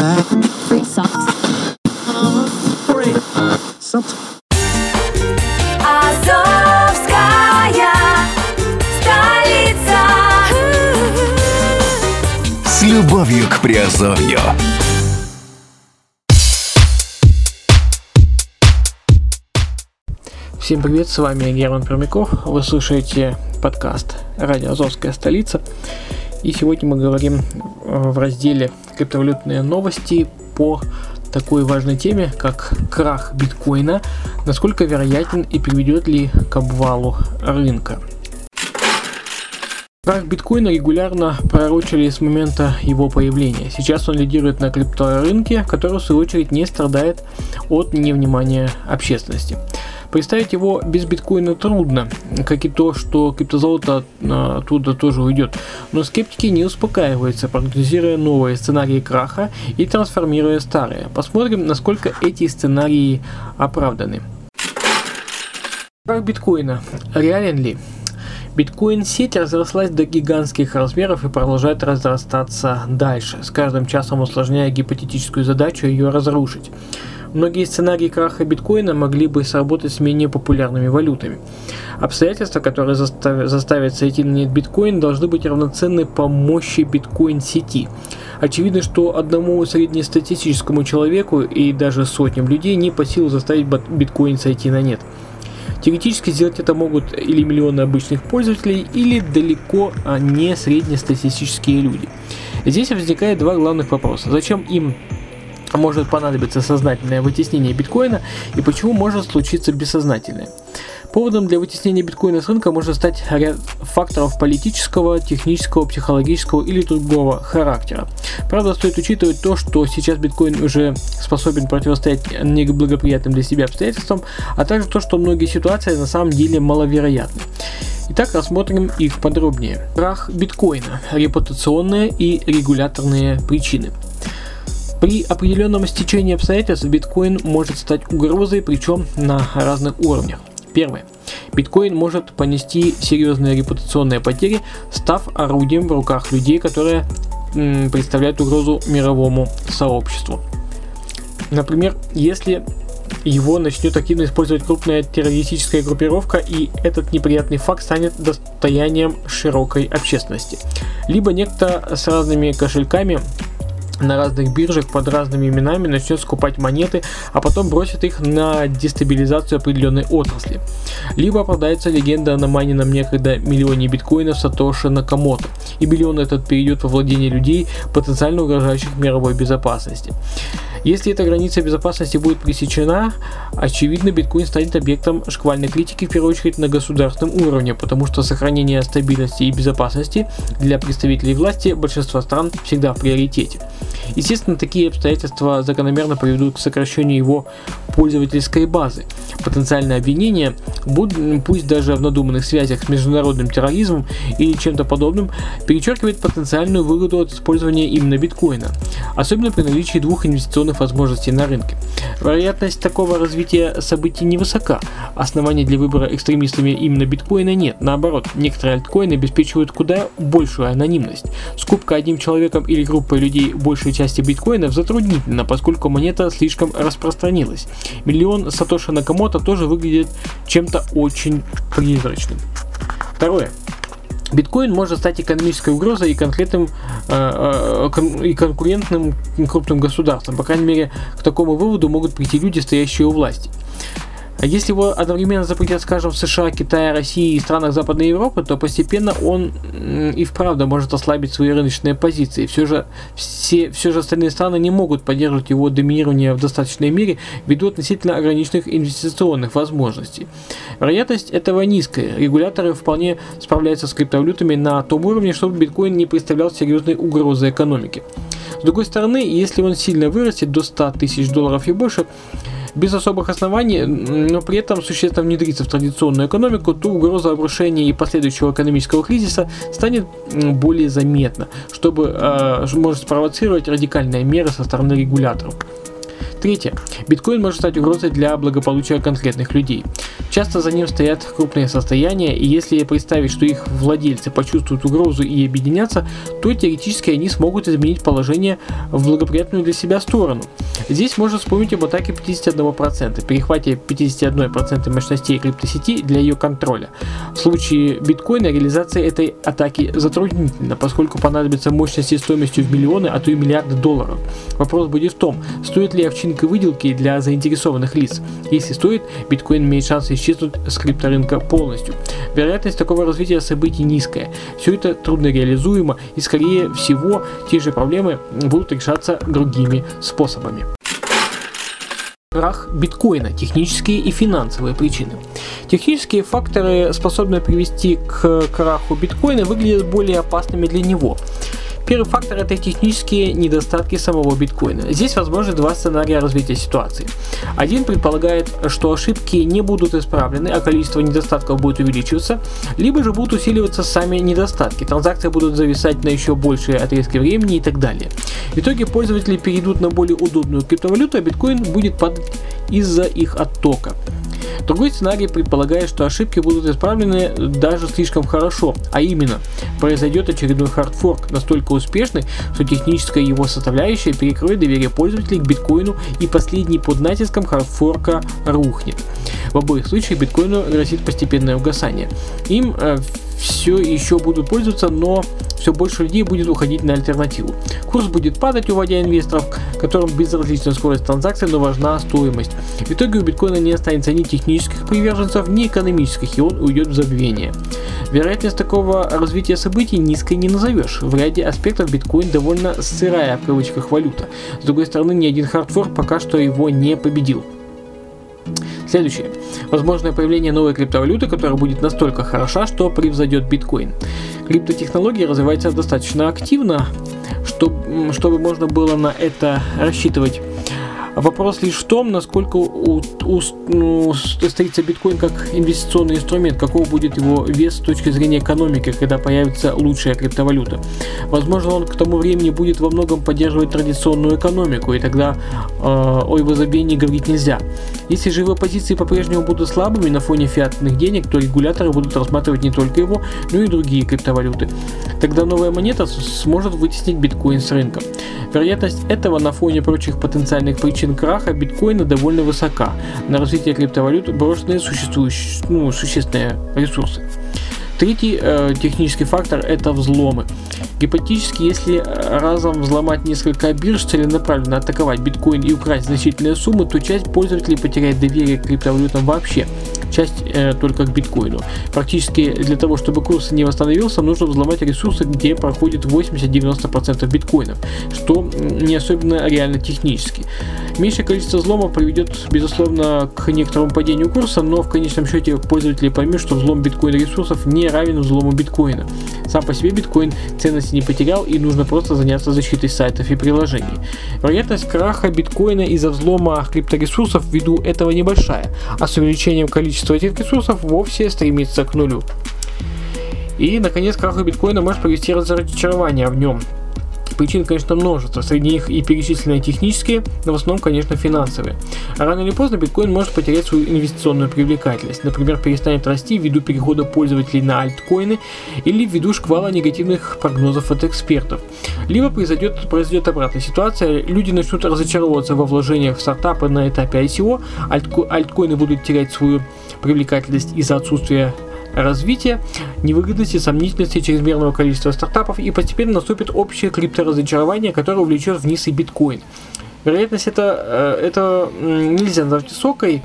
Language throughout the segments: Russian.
Азовская столица. С любовью к Приазовью. Всем привет, с вами Герман Пермяков. Вы слушаете подкаст «Радио Азовская столица». И сегодня мы говорим э, в разделе «Криптовалютные новости» по такой важной теме, как крах биткоина, насколько вероятен и приведет ли к обвалу рынка. Крах биткоина регулярно пророчили с момента его появления. Сейчас он лидирует на крипторынке, который в свою очередь не страдает от невнимания общественности. Представить его без биткоина трудно, как и то, что криптозолото а, оттуда тоже уйдет. Но скептики не успокаиваются, прогнозируя новые сценарии краха и трансформируя старые. Посмотрим, насколько эти сценарии оправданы. Крах биткоина. Реален ли? Биткоин-сеть разрослась до гигантских размеров и продолжает разрастаться дальше, с каждым часом усложняя гипотетическую задачу ее разрушить. Многие сценарии краха биткоина могли бы сработать с менее популярными валютами. Обстоятельства, которые заставят, сойти на нет биткоин, должны быть равноценны по мощи биткоин-сети. Очевидно, что одному среднестатистическому человеку и даже сотням людей не по силу заставить биткоин сойти на нет. Теоретически сделать это могут или миллионы обычных пользователей, или далеко не среднестатистические люди. Здесь возникает два главных вопроса. Зачем им может понадобиться сознательное вытеснение биткоина и почему может случиться бессознательное. Поводом для вытеснения биткоина с рынка может стать ряд факторов политического, технического, психологического или другого характера. Правда, стоит учитывать то, что сейчас биткоин уже способен противостоять неблагоприятным для себя обстоятельствам, а также то, что многие ситуации на самом деле маловероятны. Итак, рассмотрим их подробнее. Крах биткоина, репутационные и регуляторные причины. При определенном стечении обстоятельств биткоин может стать угрозой, причем на разных уровнях. Первое. Биткоин может понести серьезные репутационные потери, став орудием в руках людей, которые м, представляют угрозу мировому сообществу. Например, если его начнет активно использовать крупная террористическая группировка, и этот неприятный факт станет достоянием широкой общественности. Либо некто с разными кошельками на разных биржах под разными именами начнет скупать монеты, а потом бросит их на дестабилизацию определенной отрасли. Либо продается легенда о наманенном некогда миллионе биткоинов Сатоши Накамото, и миллион этот перейдет во владение людей, потенциально угрожающих мировой безопасности. Если эта граница безопасности будет пресечена, очевидно биткоин станет объектом шквальной критики в первую очередь на государственном уровне, потому что сохранение стабильности и безопасности для представителей власти большинства стран всегда в приоритете. Естественно, такие обстоятельства закономерно приведут к сокращению его пользовательской базы. Потенциальное обвинение, пусть даже в надуманных связях с международным терроризмом или чем-то подобным, перечеркивает потенциальную выгоду от использования именно биткоина, особенно при наличии двух инвестиционных возможностей на рынке. Вероятность такого развития событий невысока. Оснований для выбора экстремистами именно биткоина нет. Наоборот, некоторые альткоины обеспечивают куда большую анонимность. Скупка одним человеком или группой людей большей части биткоинов затруднительна, поскольку монета слишком распространилась. Миллион Сатоши Накамото тоже выглядит чем-то очень призрачным. Второе. Биткоин может стать экономической угрозой и конкретным э, э, и конкурентным крупным государством. По крайней мере, к такому выводу могут прийти люди, стоящие у власти. А если его одновременно запретят, скажем, в США, Китае, России и странах Западной Европы, то постепенно он и вправду может ослабить свои рыночные позиции. Все же, все, все же остальные страны не могут поддерживать его доминирование в достаточной мере ввиду относительно ограниченных инвестиционных возможностей. Вероятность этого низкая. Регуляторы вполне справляются с криптовалютами на том уровне, чтобы биткоин не представлял серьезной угрозы экономике. С другой стороны, если он сильно вырастет до 100 тысяч долларов и больше, без особых оснований, но при этом существенно внедриться в традиционную экономику, то угроза обрушения и последующего экономического кризиса станет более заметна, чтобы э, может спровоцировать радикальные меры со стороны регуляторов. Третье. Биткоин может стать угрозой для благополучия конкретных людей. Часто за ним стоят крупные состояния, и если представить, что их владельцы почувствуют угрозу и объединятся, то теоретически они смогут изменить положение в благоприятную для себя сторону. Здесь можно вспомнить об атаке 51%, перехвате 51% мощностей криптосети для ее контроля. В случае биткоина реализация этой атаки затруднительна, поскольку понадобится мощности стоимостью в миллионы, а то и миллиарды долларов. Вопрос будет в том, стоит ли овчинка выделки для заинтересованных лиц. Если стоит, биткоин имеет шанс исчезнуть с крипторынка полностью. Вероятность такого развития событий низкая. Все это трудно реализуемо и скорее всего те же проблемы будут решаться другими способами. Крах биткоина. Технические и финансовые причины. Технические факторы, способные привести к краху биткоина, выглядят более опасными для него. Первый фактор это технические недостатки самого биткоина. Здесь возможны два сценария развития ситуации. Один предполагает, что ошибки не будут исправлены, а количество недостатков будет увеличиваться, либо же будут усиливаться сами недостатки, транзакции будут зависать на еще большие отрезки времени и так далее. В итоге пользователи перейдут на более удобную криптовалюту, а биткоин будет падать из-за их оттока. Другой сценарий предполагает, что ошибки будут исправлены даже слишком хорошо, а именно, произойдет очередной хардфорк, настолько успешный, что техническая его составляющая перекроет доверие пользователей к биткоину и последний под натиском хардфорка рухнет. В обоих случаях биткоину грозит постепенное угасание. Им э, все еще будут пользоваться, но все больше людей будет уходить на альтернативу. Курс будет падать, уводя инвесторов, которым безразлична скорость транзакций, но важна стоимость. В итоге у биткоина не останется ни технических приверженцев, ни экономических, и он уйдет в забвение. Вероятность такого развития событий низкой не назовешь. В ряде аспектов биткоин довольно сырая в кавычках валюта. С другой стороны, ни один хардфорк пока что его не победил. Следующее. Возможное появление новой криптовалюты, которая будет настолько хороша, что превзойдет биткоин. Криптотехнологии развиваются достаточно активно, чтобы, чтобы можно было на это рассчитывать. Вопрос лишь в том, насколько у, у, ну, состоится биткоин как инвестиционный инструмент, каков будет его вес с точки зрения экономики, когда появится лучшая криптовалюта. Возможно, он к тому времени будет во многом поддерживать традиционную экономику, и тогда э, о его забвении говорить нельзя. Если же его позиции по-прежнему будут слабыми на фоне фиатных денег, то регуляторы будут рассматривать не только его, но и другие криптовалюты. Тогда новая монета сможет вытеснить биткоин с рынка. Вероятность этого на фоне прочих потенциальных причин краха биткоина довольно высока. На развитие криптовалют брошены существующие, ну, существенные ресурсы. Третий э, технический фактор это взломы. Гипотетически, если разом взломать несколько бирж, целенаправленно атаковать биткоин и украсть значительные суммы, то часть пользователей потеряет доверие к криптовалютам вообще часть э, только к биткоину. Практически для того, чтобы курс не восстановился, нужно взломать ресурсы, где проходит 80-90% биткоинов, что не особенно реально технически. Меньшее количество взломов приведет, безусловно, к некоторому падению курса, но в конечном счете пользователи поймут, что взлом биткоин ресурсов не равен взлому биткоина. Сам по себе биткоин ценности не потерял и нужно просто заняться защитой сайтов и приложений. Вероятность краха биткоина из-за взлома крипторесурсов ввиду этого небольшая, а с увеличением количества этих ресурсов вовсе стремится к нулю. И, наконец, краху биткоина может привести разочарование в нем. Причин, конечно, множество. Среди них и перечисленные технические, но в основном, конечно, финансовые. А рано или поздно биткоин может потерять свою инвестиционную привлекательность. Например, перестанет расти ввиду перехода пользователей на альткоины или ввиду шквала негативных прогнозов от экспертов. Либо произойдет, произойдет обратная ситуация, люди начнут разочаровываться во вложениях в стартапы на этапе ICO, альтко, альткоины будут терять свою привлекательность из-за отсутствия развития, невыгодности, сомнительности чрезмерного количества стартапов и постепенно наступит общее крипторазочарование, которое увлечет вниз и биткоин. Вероятность это, э, это нельзя назвать высокой.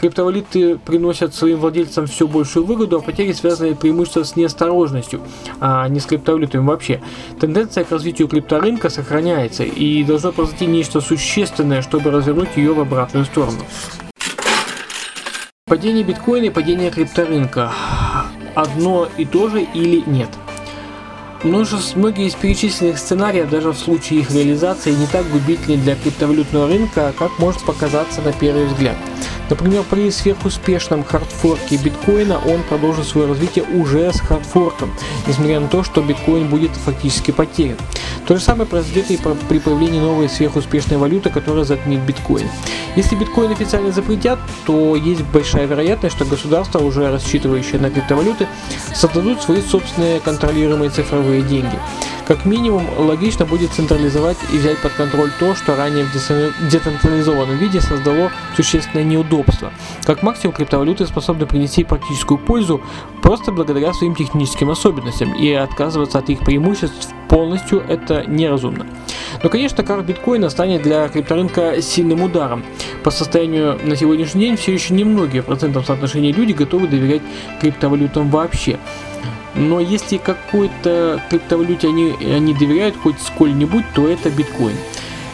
Криптовалюты приносят своим владельцам все большую выгоду, а потери связаны преимущественно с неосторожностью, а не с криптовалютами вообще. Тенденция к развитию крипторынка сохраняется и должно произойти нечто существенное, чтобы развернуть ее в обратную сторону. Падение биткоина и падение крипторынка. Одно и то же или нет? Множество, многие из перечисленных сценариев, даже в случае их реализации, не так губительны для криптовалютного рынка, как может показаться на первый взгляд. Например, при сверхуспешном хардфорке биткоина он продолжит свое развитие уже с хардфорком, несмотря на то, что биткоин будет фактически потерян. То же самое произойдет и при появлении новой сверхуспешной валюты, которая затмит биткоин. Если биткоин официально запретят, то есть большая вероятность, что государства, уже рассчитывающие на криптовалюты, создадут свои собственные контролируемые цифровые деньги. Как минимум, логично будет централизовать и взять под контроль то, что ранее в децентрализованном виде создало существенное неудобство. Как максимум, криптовалюты способны принести практическую пользу просто благодаря своим техническим особенностям, и отказываться от их преимуществ полностью это неразумно. Но, конечно, крах биткоина станет для крипторынка сильным ударом. По состоянию на сегодняшний день все еще немногие в процентном соотношении люди готовы доверять криптовалютам вообще. Но если какой-то криптовалюте они, они доверяют хоть сколь-нибудь, то это биткоин.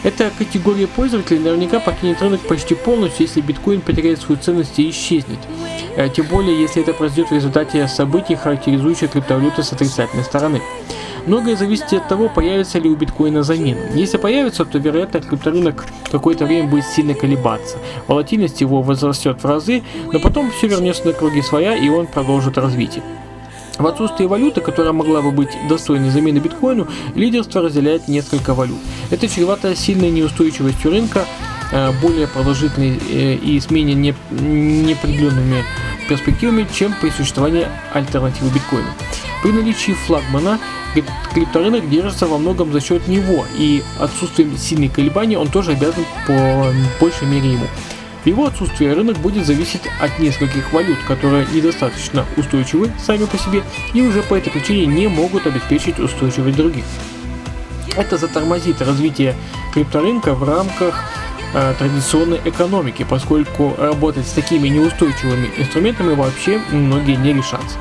Эта категория пользователей наверняка покинет рынок почти полностью, если биткоин потеряет свою ценность и исчезнет. Э, тем более, если это произойдет в результате событий, характеризующих криптовалюту с отрицательной стороны. Многое зависит от того, появится ли у биткоина замена. Если появится, то вероятно крипторынок какое-то время будет сильно колебаться. Волатильность его возрастет в разы, но потом все вернется на круги своя и он продолжит развитие. В отсутствие валюты, которая могла бы быть достойной замены биткоину, лидерство разделяет несколько валют. Это чревато сильной неустойчивостью рынка, э, более продолжительной э, и с менее неопределенными перспективами, чем при существовании альтернативы биткоину. При наличии флагмана крипторынок держится во многом за счет него, и отсутствием сильных колебаний он тоже обязан по большей мере ему. Его отсутствии рынок будет зависеть от нескольких валют, которые недостаточно устойчивы сами по себе и уже по этой причине не могут обеспечить устойчивость других. Это затормозит развитие крипторынка в рамках э, традиционной экономики, поскольку работать с такими неустойчивыми инструментами вообще многие не решатся.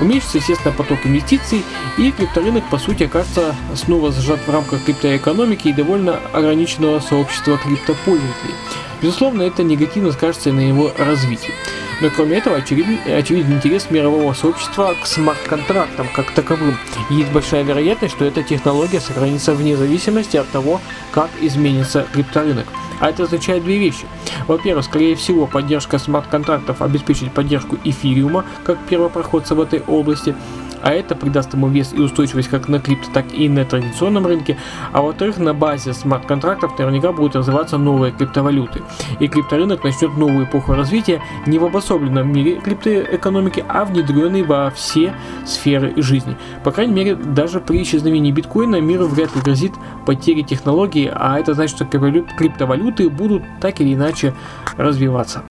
Уменьшится, естественно, поток инвестиций, и крипторынок, по сути, окажется снова зажат в рамках криптоэкономики и довольно ограниченного сообщества криптопользователей. Безусловно, это негативно скажется на его развитии. Но кроме этого, очевиден, очевиден интерес мирового сообщества к смарт-контрактам как таковым. Есть большая вероятность, что эта технология сохранится вне зависимости от того, как изменится крипторынок. А это означает две вещи. Во-первых, скорее всего, поддержка смарт-контрактов обеспечит поддержку эфириума как первопроходца в этой области а это придаст ему вес и устойчивость как на крипто, так и на традиционном рынке. А во-вторых, на базе смарт-контрактов наверняка будут развиваться новые криптовалюты. И крипторынок начнет новую эпоху развития не в обособленном мире криптоэкономики, а внедренной во все сферы жизни. По крайней мере, даже при исчезновении биткоина миру вряд ли грозит потери технологий, а это значит, что криптовалюты будут так или иначе развиваться.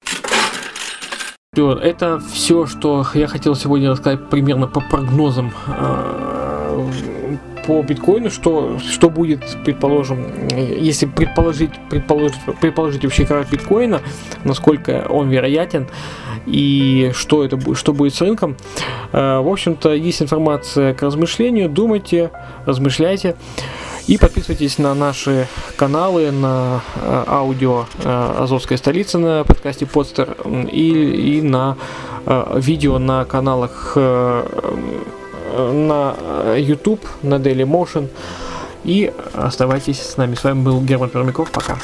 Это все, что я хотел сегодня рассказать примерно по прогнозам э, по биткоину, что, что будет, предположим, если предположить, предположить, предположить вообще крах биткоина, насколько он вероятен и что это что будет с рынком. Э, в общем-то, есть информация к размышлению, думайте, размышляйте. И подписывайтесь на наши каналы, на э, аудио э, Азовская столица на подкасте Подстер и, и на э, видео на каналах на YouTube, на Daily Motion. И оставайтесь с нами. С вами был Герман Пермяков. Пока.